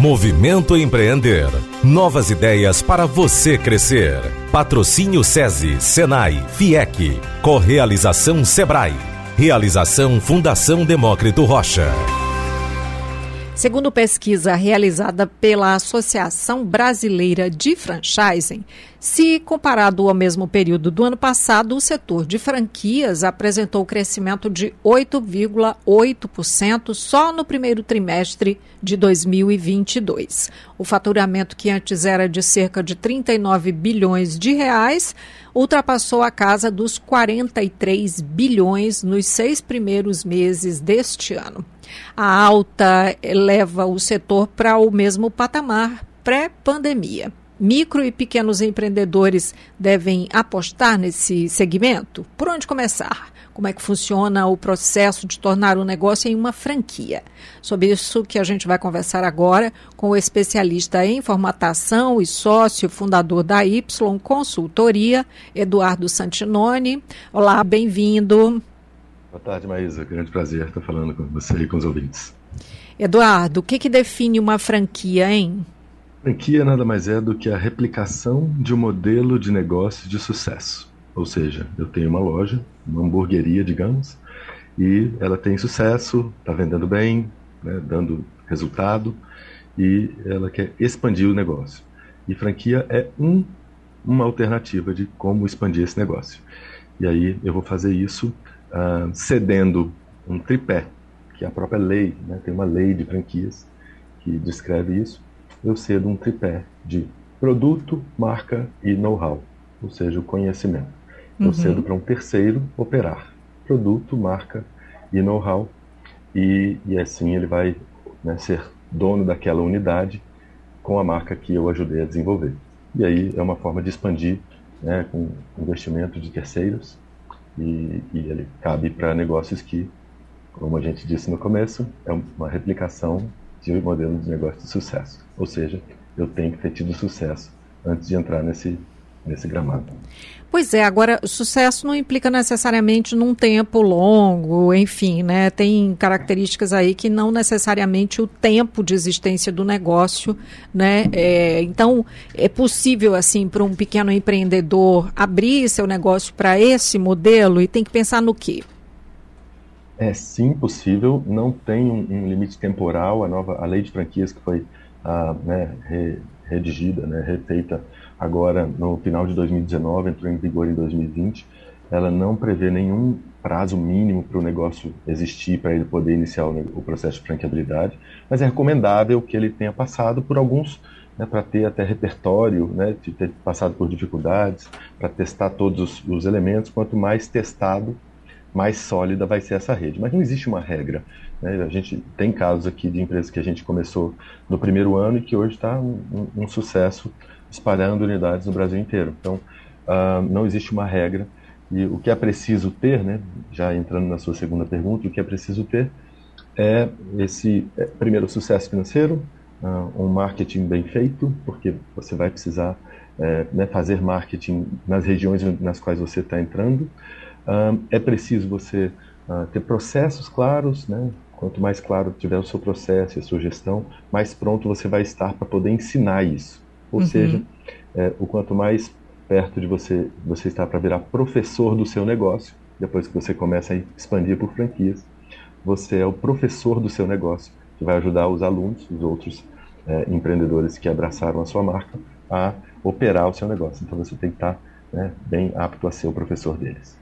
Movimento Empreender. Novas ideias para você crescer. Patrocínio SESI, Senai, FIEC. Correalização Sebrae. Realização Fundação Demócrito Rocha. Segundo pesquisa realizada pela Associação Brasileira de Franchising, se comparado ao mesmo período do ano passado, o setor de franquias apresentou crescimento de 8,8% só no primeiro trimestre de 2022. O faturamento, que antes era de cerca de 39 bilhões de reais, ultrapassou a casa dos 43 bilhões nos seis primeiros meses deste ano. A alta leva o setor para o mesmo patamar pré-pandemia. Micro e pequenos empreendedores devem apostar nesse segmento? Por onde começar? Como é que funciona o processo de tornar o um negócio em uma franquia? Sobre isso que a gente vai conversar agora com o especialista em formatação e sócio fundador da Y Consultoria, Eduardo Santinoni. Olá, bem-vindo. Boa tarde, Maísa. Grande prazer estar falando com você e com os ouvintes. Eduardo, o que, que define uma franquia, hein? Franquia nada mais é do que a replicação de um modelo de negócio de sucesso. Ou seja, eu tenho uma loja, uma hamburgueria, digamos, e ela tem sucesso, está vendendo bem, né, dando resultado, e ela quer expandir o negócio. E franquia é um, uma alternativa de como expandir esse negócio. E aí eu vou fazer isso uh, cedendo um tripé, que é a própria lei, né? tem uma lei de franquias que descreve isso. Eu cedo um tripé de produto, marca e know-how, ou seja, o conhecimento. Eu uhum. cedo para um terceiro operar produto, marca e know-how, e, e assim ele vai né, ser dono daquela unidade com a marca que eu ajudei a desenvolver. E aí é uma forma de expandir né, com investimento de terceiros e, e ele cabe para negócios que, como a gente disse no começo, é uma replicação de um modelo de negócio de sucesso. Ou seja, eu tenho que ter tido sucesso antes de entrar nesse, nesse gramado. Pois é, agora, sucesso não implica necessariamente num tempo longo, enfim, né? Tem características aí que não necessariamente o tempo de existência do negócio, né? É, então, é possível, assim, para um pequeno empreendedor abrir seu negócio para esse modelo e tem que pensar no quê? É sim possível, não tem um, um limite temporal, a nova, a lei de franquias que foi ah, né, re, redigida, né, refeita agora no final de 2019, entrou em vigor em 2020, ela não prevê nenhum prazo mínimo para o negócio existir, para ele poder iniciar o, processo de franqueabilidade, mas é recomendável que ele tenha passado por alguns, né, para ter até repertório, né, de ter passado por dificuldades, para testar todos os, os elementos. Quanto mais testado, mais sólida vai ser essa rede. Mas não existe uma regra. Né? A gente tem casos aqui de empresas que a gente começou no primeiro ano e que hoje está um, um, um sucesso espalhando unidades no Brasil inteiro. Então, uh, não existe uma regra. E o que é preciso ter, né, já entrando na sua segunda pergunta, o que é preciso ter é esse, é, primeiro, sucesso financeiro, uh, um marketing bem feito, porque você vai precisar é, né, fazer marketing nas regiões nas quais você está entrando. Uh, é preciso você ter processos claros, né, Quanto mais claro tiver o seu processo e a sua gestão, mais pronto você vai estar para poder ensinar isso. Ou uhum. seja, é, o quanto mais perto de você você está para virar professor do seu negócio, depois que você começa a expandir por franquias, você é o professor do seu negócio, que vai ajudar os alunos, os outros é, empreendedores que abraçaram a sua marca, a operar o seu negócio. Então você tem que estar né, bem apto a ser o professor deles.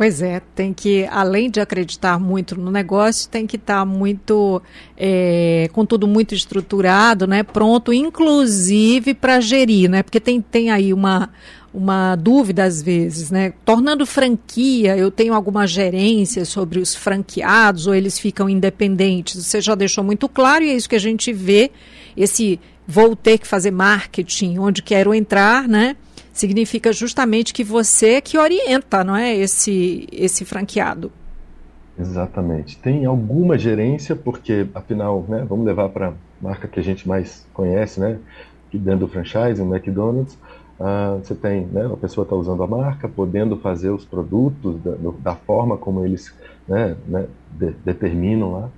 Pois é, tem que, além de acreditar muito no negócio, tem que estar tá muito, é, com tudo muito estruturado, né? Pronto, inclusive para gerir, né? Porque tem, tem aí uma, uma dúvida às vezes, né? Tornando franquia, eu tenho alguma gerência sobre os franqueados ou eles ficam independentes? Você já deixou muito claro e é isso que a gente vê, esse vou ter que fazer marketing, onde quero entrar, né? Significa justamente que você que orienta, não é, esse esse franqueado. Exatamente. Tem alguma gerência, porque afinal, né, vamos levar para a marca que a gente mais conhece, né, dentro do franchise, o McDonald's, uh, você tem, né, a pessoa está usando a marca, podendo fazer os produtos da, da forma como eles né, né, de, determinam lá.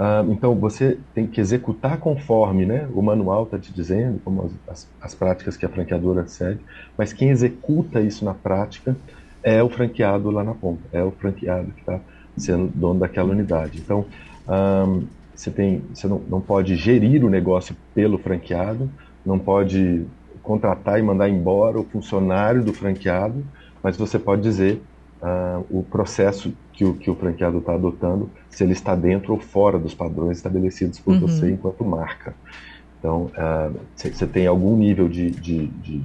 Uh, então, você tem que executar conforme né, o manual está te dizendo, como as, as, as, práticas que a franqueadora segue, mas quem executa isso na prática é o franqueado lá na ponta, é o franqueado que está sendo dono daquela unidade. Então, um, você, tem, você não, não pode gerir o negócio pelo franqueado, não pode contratar e mandar embora o funcionário do franqueado, mas você pode dizer uh, o processo que o, que o franqueado está adotando, se ele está dentro ou fora dos padrões estabelecidos por uhum. você enquanto marca. Então, você uh, tem algum nível de, de, de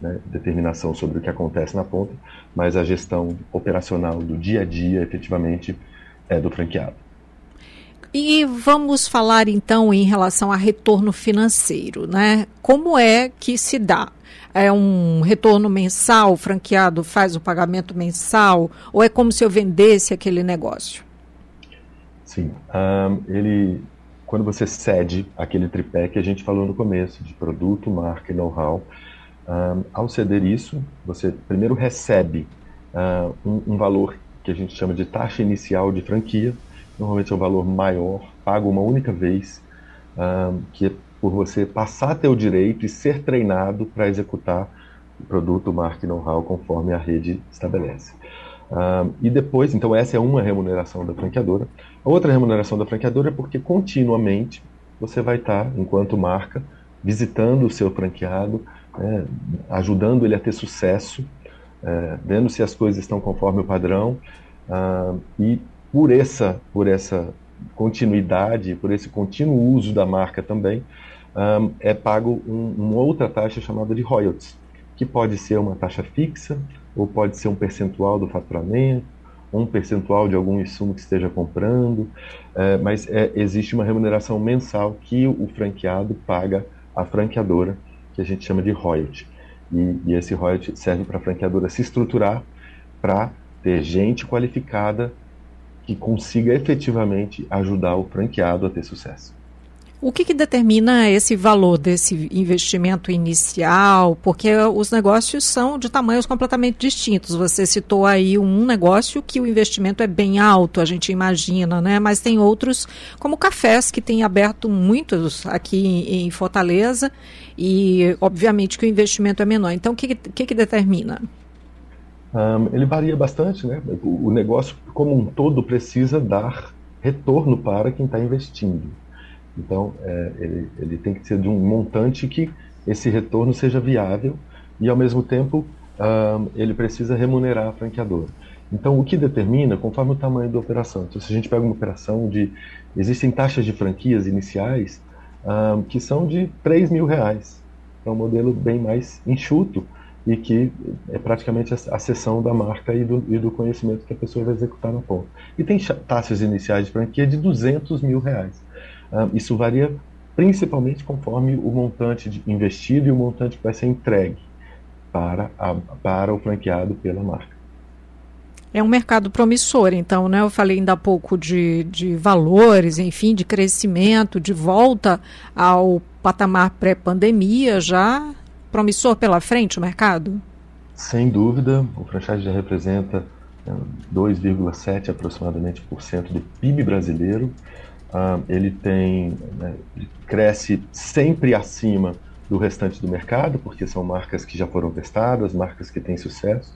né, determinação sobre o que acontece na ponta, mas a gestão operacional do dia a dia, efetivamente, é do franqueado. E vamos falar então em relação a retorno financeiro, né? Como é que se dá? É um retorno mensal, o franqueado faz o pagamento mensal, ou é como se eu vendesse aquele negócio? Sim, um, ele, quando você cede aquele tripé que a gente falou no começo, de produto, marca e know-how, um, ao ceder isso, você primeiro recebe uh, um, um valor que a gente chama de taxa inicial de franquia, normalmente é um valor maior, pago uma única vez, que é por você passar o direito e ser treinado para executar o produto, marca e know-how conforme a rede estabelece. E depois, então essa é uma remuneração da franqueadora. A outra remuneração da franqueadora é porque continuamente você vai estar, enquanto marca, visitando o seu franqueado, né, ajudando ele a ter sucesso, é, vendo se as coisas estão conforme o padrão uh, e por essa, por essa continuidade, por esse contínuo uso da marca também, um, é pago um, uma outra taxa chamada de royalties, que pode ser uma taxa fixa, ou pode ser um percentual do faturamento, um percentual de algum insumo que esteja comprando, é, mas é, existe uma remuneração mensal que o franqueado paga à franqueadora, que a gente chama de royalty. E, e esse royalty serve para a franqueadora se estruturar para ter gente qualificada que consiga efetivamente ajudar o franqueado a ter sucesso. O que, que, determina esse valor desse investimento inicial? Porque os negócios são de tamanhos completamente distintos. Você citou aí um negócio que o investimento é bem alto, a gente imagina, né? Mas tem outros, como cafés, que tem aberto muitos aqui em Fortaleza e, obviamente, que o investimento é menor. Então, o que, que, que determina? Um, ele varia bastante, né? O, negócio como um todo precisa dar retorno para quem está investindo. Então, é, ele, ele, tem que ser de um montante que esse retorno seja viável e, ao mesmo tempo, um, ele precisa remunerar a franqueadora. Então, o que determina, conforme o tamanho da operação. Então, se a gente pega uma operação de. Existem taxas de franquias iniciais um, que são de 3 mil reais. É um modelo bem mais enxuto e que é praticamente a, sessão da marca e do, e do, conhecimento que a pessoa vai executar na ponta. E tem taxas iniciais de franquia de 200 mil reais. Uh, isso varia principalmente conforme o montante investido e o montante que vai ser entregue para, a, para o franqueado pela marca. É um mercado promissor, então, né? Eu falei ainda há pouco de, de valores, enfim, de crescimento, de volta ao patamar pré-pandemia já promissor pela frente o mercado? Sem dúvida, o franchise já representa 2,7 aproximadamente por cento do PIB brasileiro. Uh, ele tem, né, ele cresce sempre acima do restante do mercado, porque são marcas que já foram testadas, marcas que têm sucesso.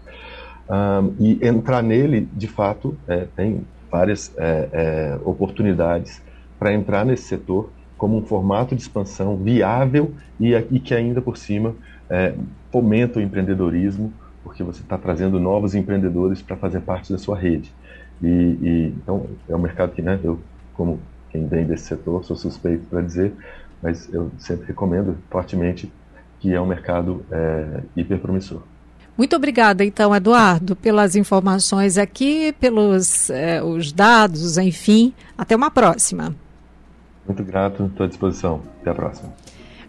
Uh, e entrar nele, de fato, é, tem várias é, é, oportunidades para entrar nesse setor como um formato de expansão viável e, e que ainda por cima é, fomenta o empreendedorismo, porque você está trazendo novos empreendedores para fazer parte da sua rede. E, e, então é um mercado que, né, eu como quem vem desse setor sou suspeito para dizer, mas eu sempre recomendo fortemente que é um mercado é, hiper promissor. Muito obrigada, então, Eduardo, pelas informações aqui, pelos é, os dados, enfim. Até uma próxima. Muito grato, estou à disposição. Até a próxima.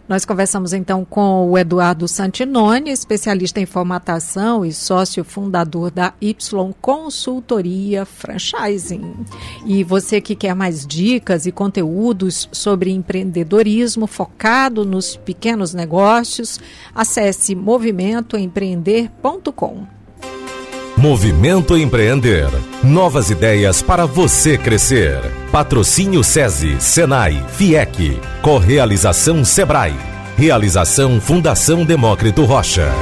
Nós conversamos então com o Eduardo Santinoni, especialista em formatação e sócio fundador da Y Consultoria Franchising. E você que quer mais dicas e conteúdos sobre empreendedorismo focado nos pequenos negócios, acesse movimentoempreender.com. Movimento Empreender. Novas ideias para você crescer. Patrocínio SESI, Senai, FIEC. Correalização Sebrae. Realização Fundação Demócrito Rocha.